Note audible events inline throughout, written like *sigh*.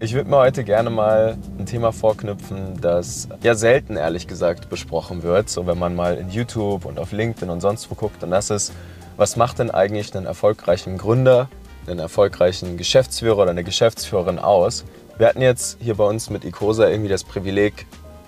Ich würde mir heute gerne mal ein Thema vorknüpfen, das ja selten ehrlich gesagt besprochen wird, so wenn man mal in YouTube und auf LinkedIn und sonst wo guckt. Und das ist, was macht denn eigentlich einen erfolgreichen Gründer, einen erfolgreichen Geschäftsführer oder eine Geschäftsführerin aus? Wir hatten jetzt hier bei uns mit Icosa irgendwie das Privileg,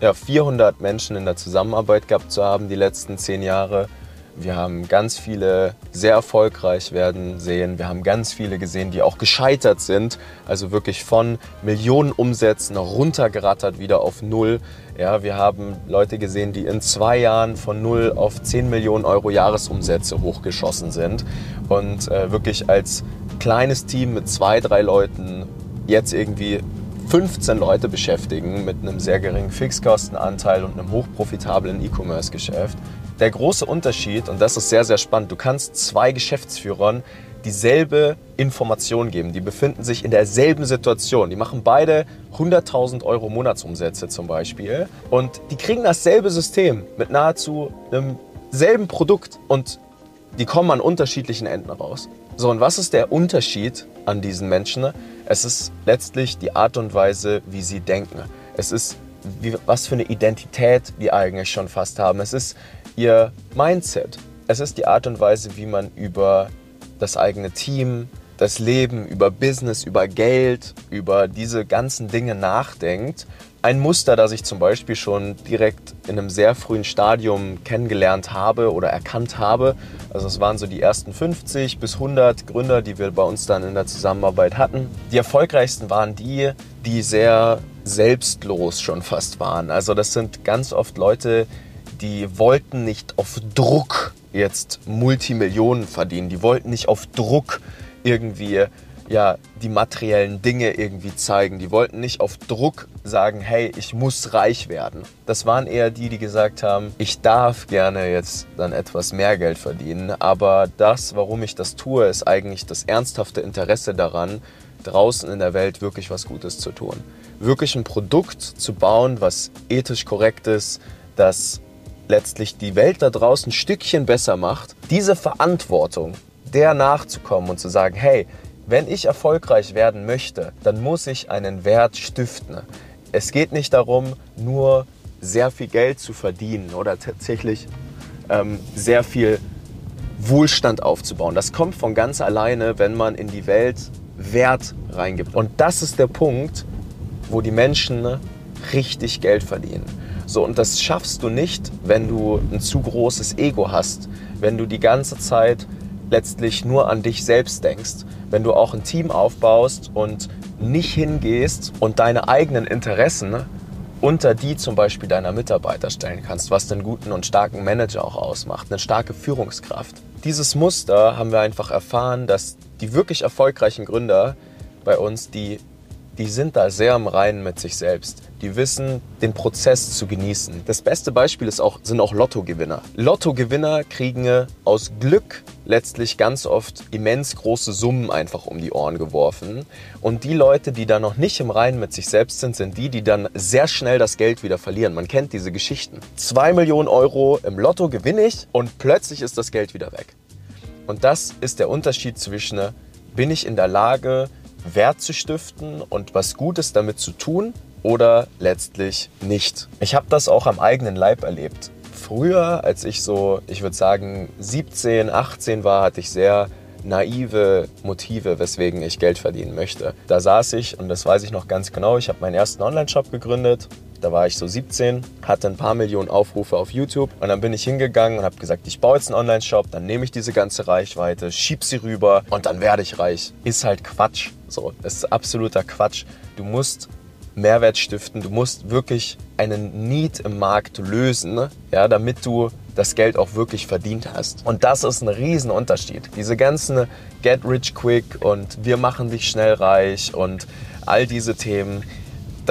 ja, 400 Menschen in der Zusammenarbeit gehabt zu haben die letzten zehn Jahre. Wir haben ganz viele sehr erfolgreich werden sehen. Wir haben ganz viele gesehen, die auch gescheitert sind. Also wirklich von Millionen Umsätzen runtergerattert wieder auf Null. Ja, wir haben Leute gesehen, die in zwei Jahren von Null auf 10 Millionen Euro Jahresumsätze hochgeschossen sind. Und äh, wirklich als kleines Team mit zwei, drei Leuten jetzt irgendwie 15 Leute beschäftigen mit einem sehr geringen Fixkostenanteil und einem hochprofitablen E-Commerce-Geschäft. Der große Unterschied, und das ist sehr, sehr spannend, du kannst zwei Geschäftsführern dieselbe Information geben. Die befinden sich in derselben Situation. Die machen beide 100.000 Euro Monatsumsätze zum Beispiel. Und die kriegen dasselbe System mit nahezu einem selben Produkt. Und die kommen an unterschiedlichen Enden raus. So, und was ist der Unterschied an diesen Menschen? Es ist letztlich die Art und Weise, wie sie denken. Es ist, wie, was für eine Identität die eigentlich schon fast haben. Es ist ihr Mindset. Es ist die Art und Weise, wie man über das eigene Team, das Leben, über Business, über Geld, über diese ganzen Dinge nachdenkt. Ein Muster, das ich zum Beispiel schon direkt in einem sehr frühen Stadium kennengelernt habe oder erkannt habe. Also es waren so die ersten 50 bis 100 Gründer, die wir bei uns dann in der Zusammenarbeit hatten. Die erfolgreichsten waren die, die sehr selbstlos schon fast waren. Also das sind ganz oft Leute, die wollten nicht auf Druck jetzt Multimillionen verdienen. Die wollten nicht auf Druck irgendwie ja, die materiellen Dinge irgendwie zeigen. Die wollten nicht auf Druck sagen, hey, ich muss reich werden. Das waren eher die, die gesagt haben, ich darf gerne jetzt dann etwas mehr Geld verdienen, aber das, warum ich das tue, ist eigentlich das ernsthafte Interesse daran, draußen in der Welt wirklich was Gutes zu tun. Wirklich ein Produkt zu bauen, was ethisch korrekt ist, das letztlich die Welt da draußen ein Stückchen besser macht, diese Verantwortung, der nachzukommen und zu sagen, hey, wenn ich erfolgreich werden möchte, dann muss ich einen Wert stiften. Es geht nicht darum, nur sehr viel Geld zu verdienen oder tatsächlich ähm, sehr viel Wohlstand aufzubauen. Das kommt von ganz alleine, wenn man in die Welt Wert reingibt. Und das ist der Punkt, wo die Menschen richtig Geld verdienen. So, und das schaffst du nicht, wenn du ein zu großes Ego hast, wenn du die ganze Zeit letztlich nur an dich selbst denkst, wenn du auch ein Team aufbaust und nicht hingehst und deine eigenen Interessen unter die zum Beispiel deiner Mitarbeiter stellen kannst, was den guten und starken Manager auch ausmacht, eine starke Führungskraft. Dieses Muster haben wir einfach erfahren, dass die wirklich erfolgreichen Gründer bei uns, die, die sind da sehr im Reinen mit sich selbst die wissen, den Prozess zu genießen. Das beste Beispiel ist auch, sind auch Lottogewinner. Lottogewinner kriegen aus Glück letztlich ganz oft immens große Summen einfach um die Ohren geworfen. Und die Leute, die da noch nicht im Reinen mit sich selbst sind, sind die, die dann sehr schnell das Geld wieder verlieren. Man kennt diese Geschichten. Zwei Millionen Euro im Lotto gewinne ich und plötzlich ist das Geld wieder weg. Und das ist der Unterschied zwischen, bin ich in der Lage, Wert zu stiften und was Gutes damit zu tun oder letztlich nicht. Ich habe das auch am eigenen Leib erlebt. Früher, als ich so, ich würde sagen, 17, 18 war, hatte ich sehr naive Motive, weswegen ich Geld verdienen möchte. Da saß ich, und das weiß ich noch ganz genau, ich habe meinen ersten Online-Shop gegründet. Da war ich so 17, hatte ein paar Millionen Aufrufe auf YouTube und dann bin ich hingegangen und habe gesagt, ich baue jetzt einen Online-Shop, dann nehme ich diese ganze Reichweite, schieb sie rüber und dann werde ich reich. Ist halt Quatsch. So, das ist absoluter Quatsch. Du musst Mehrwert stiften. Du musst wirklich einen Need im Markt lösen, ja, damit du das Geld auch wirklich verdient hast. Und das ist ein Riesenunterschied. Diese ganzen Get Rich Quick und wir machen dich schnell reich und all diese Themen,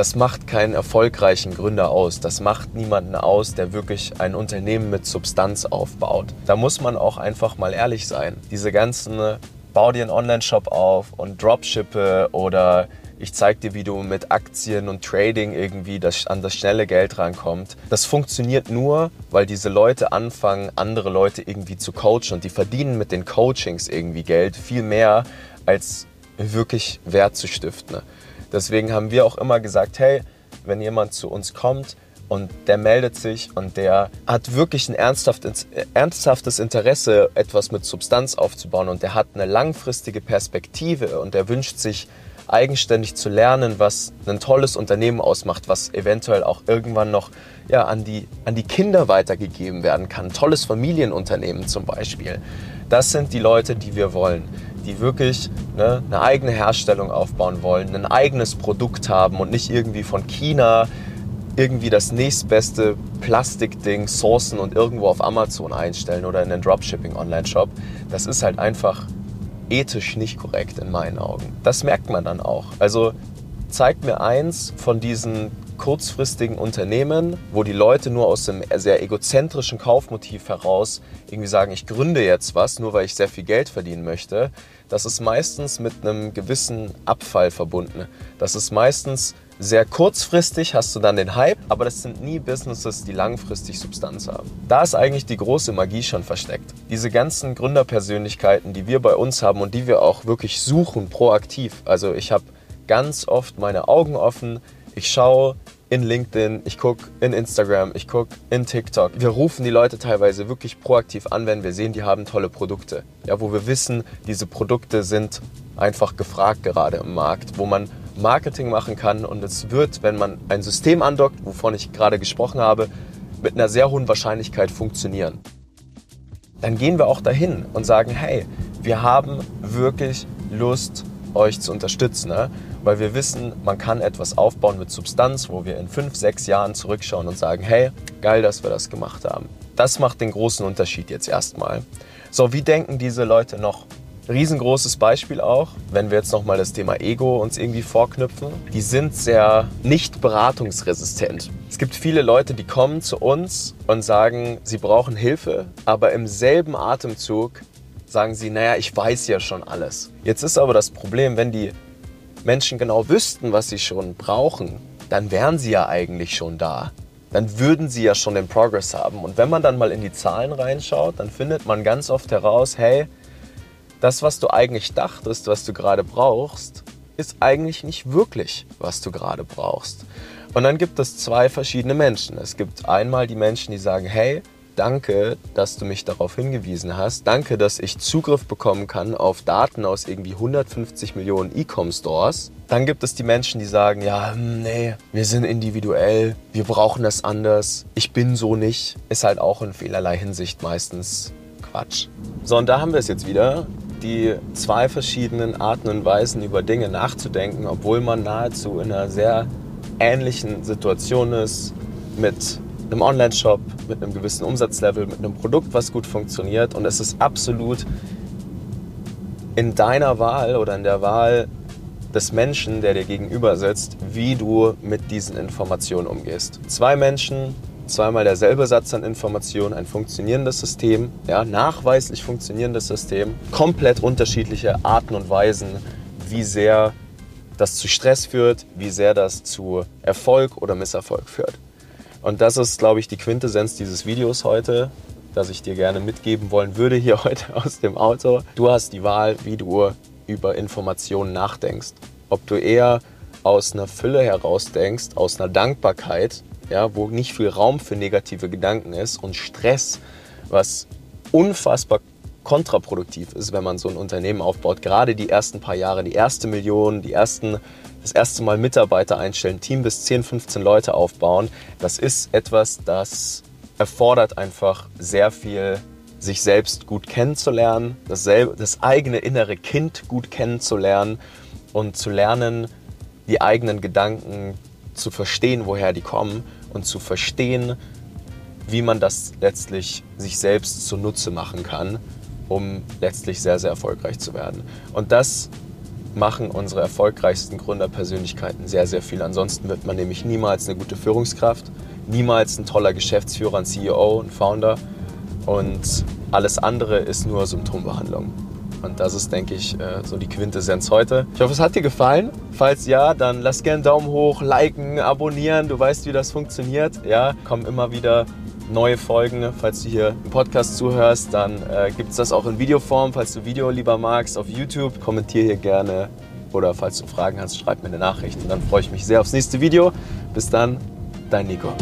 das macht keinen erfolgreichen Gründer aus. Das macht niemanden aus, der wirklich ein Unternehmen mit Substanz aufbaut. Da muss man auch einfach mal ehrlich sein. Diese ganzen bau dir einen Online-Shop auf und Dropshippe oder ich zeige dir, wie du mit Aktien und Trading irgendwie das, an das schnelle Geld rankommt. Das funktioniert nur, weil diese Leute anfangen, andere Leute irgendwie zu coachen und die verdienen mit den Coachings irgendwie Geld, viel mehr als wirklich Wert zu stiften. Deswegen haben wir auch immer gesagt, hey, wenn jemand zu uns kommt, und der meldet sich und der hat wirklich ein ernsthaftes, ernsthaftes Interesse, etwas mit Substanz aufzubauen und der hat eine langfristige Perspektive und der wünscht sich eigenständig zu lernen, was ein tolles Unternehmen ausmacht, was eventuell auch irgendwann noch ja, an, die, an die Kinder weitergegeben werden kann. Ein tolles Familienunternehmen zum Beispiel. Das sind die Leute, die wir wollen, die wirklich ne, eine eigene Herstellung aufbauen wollen, ein eigenes Produkt haben und nicht irgendwie von China irgendwie das nächstbeste Plastikding sourcen und irgendwo auf Amazon einstellen oder in einen Dropshipping-Online-Shop. Das ist halt einfach ethisch nicht korrekt in meinen Augen. Das merkt man dann auch. Also zeigt mir eins von diesen kurzfristigen Unternehmen, wo die Leute nur aus einem sehr egozentrischen Kaufmotiv heraus irgendwie sagen, ich gründe jetzt was, nur weil ich sehr viel Geld verdienen möchte. Das ist meistens mit einem gewissen Abfall verbunden. Das ist meistens sehr kurzfristig hast du dann den Hype, aber das sind nie Businesses, die langfristig Substanz haben. Da ist eigentlich die große Magie schon versteckt. Diese ganzen Gründerpersönlichkeiten, die wir bei uns haben und die wir auch wirklich suchen, proaktiv. Also ich habe ganz oft meine Augen offen, ich schaue in LinkedIn, ich gucke in Instagram, ich gucke in TikTok. Wir rufen die Leute teilweise wirklich proaktiv an, wenn wir sehen, die haben tolle Produkte. Ja, wo wir wissen, diese Produkte sind einfach gefragt gerade im Markt, wo man Marketing machen kann und es wird, wenn man ein System andockt, wovon ich gerade gesprochen habe, mit einer sehr hohen Wahrscheinlichkeit funktionieren. Dann gehen wir auch dahin und sagen, hey, wir haben wirklich Lust, euch zu unterstützen, ne? weil wir wissen, man kann etwas aufbauen mit Substanz, wo wir in fünf, sechs Jahren zurückschauen und sagen, hey, geil, dass wir das gemacht haben. Das macht den großen Unterschied jetzt erstmal. So, wie denken diese Leute noch? Riesengroßes Beispiel auch, wenn wir jetzt nochmal das Thema Ego uns irgendwie vorknüpfen. Die sind sehr nicht beratungsresistent. Es gibt viele Leute, die kommen zu uns und sagen, sie brauchen Hilfe, aber im selben Atemzug sagen sie, naja, ich weiß ja schon alles. Jetzt ist aber das Problem, wenn die Menschen genau wüssten, was sie schon brauchen, dann wären sie ja eigentlich schon da. Dann würden sie ja schon den Progress haben. Und wenn man dann mal in die Zahlen reinschaut, dann findet man ganz oft heraus, hey, das, was du eigentlich dachtest, was du gerade brauchst, ist eigentlich nicht wirklich, was du gerade brauchst. Und dann gibt es zwei verschiedene Menschen. Es gibt einmal die Menschen, die sagen, hey, danke, dass du mich darauf hingewiesen hast. Danke, dass ich Zugriff bekommen kann auf Daten aus irgendwie 150 Millionen E-Com-Stores. Dann gibt es die Menschen, die sagen, ja, hm, nee, wir sind individuell, wir brauchen das anders, ich bin so nicht. Ist halt auch in vielerlei Hinsicht meistens Quatsch. So, und da haben wir es jetzt wieder die zwei verschiedenen Arten und Weisen über Dinge nachzudenken, obwohl man nahezu in einer sehr ähnlichen Situation ist mit einem Online-Shop, mit einem gewissen Umsatzlevel, mit einem Produkt, was gut funktioniert. Und es ist absolut in deiner Wahl oder in der Wahl des Menschen, der dir gegenüber sitzt, wie du mit diesen Informationen umgehst. Zwei Menschen zweimal derselbe Satz an Informationen, ein funktionierendes System, ja, nachweislich funktionierendes System, komplett unterschiedliche Arten und Weisen, wie sehr das zu Stress führt, wie sehr das zu Erfolg oder Misserfolg führt. Und das ist, glaube ich, die Quintessenz dieses Videos heute, das ich dir gerne mitgeben wollen würde hier *laughs* heute aus dem Auto. Du hast die Wahl, wie du über Informationen nachdenkst. Ob du eher aus einer Fülle heraus denkst, aus einer Dankbarkeit, ja, wo nicht viel Raum für negative Gedanken ist und Stress, was unfassbar kontraproduktiv ist, wenn man so ein Unternehmen aufbaut. Gerade die ersten paar Jahre, die erste Million, die ersten, das erste Mal Mitarbeiter einstellen, Team bis 10, 15 Leute aufbauen, das ist etwas, das erfordert einfach sehr viel, sich selbst gut kennenzulernen, dasselbe, das eigene innere Kind gut kennenzulernen und zu lernen, die eigenen Gedanken zu verstehen, woher die kommen und zu verstehen, wie man das letztlich sich selbst zunutze machen kann, um letztlich sehr, sehr erfolgreich zu werden. Und das machen unsere erfolgreichsten Gründerpersönlichkeiten sehr, sehr viel. Ansonsten wird man nämlich niemals eine gute Führungskraft, niemals ein toller Geschäftsführer, ein CEO, ein Founder und alles andere ist nur Symptombehandlung. Und das ist, denke ich, äh, so die Quintessenz heute. Ich hoffe, es hat dir gefallen. Falls ja, dann lass gerne einen Daumen hoch, liken, abonnieren. Du weißt, wie das funktioniert. Ja, kommen immer wieder neue Folgen. Falls du hier im Podcast zuhörst, dann äh, gibt es das auch in Videoform. Falls du Video lieber magst auf YouTube, kommentiere hier gerne oder falls du Fragen hast, schreib mir eine Nachricht. Und dann freue ich mich sehr aufs nächste Video. Bis dann, dein Nico.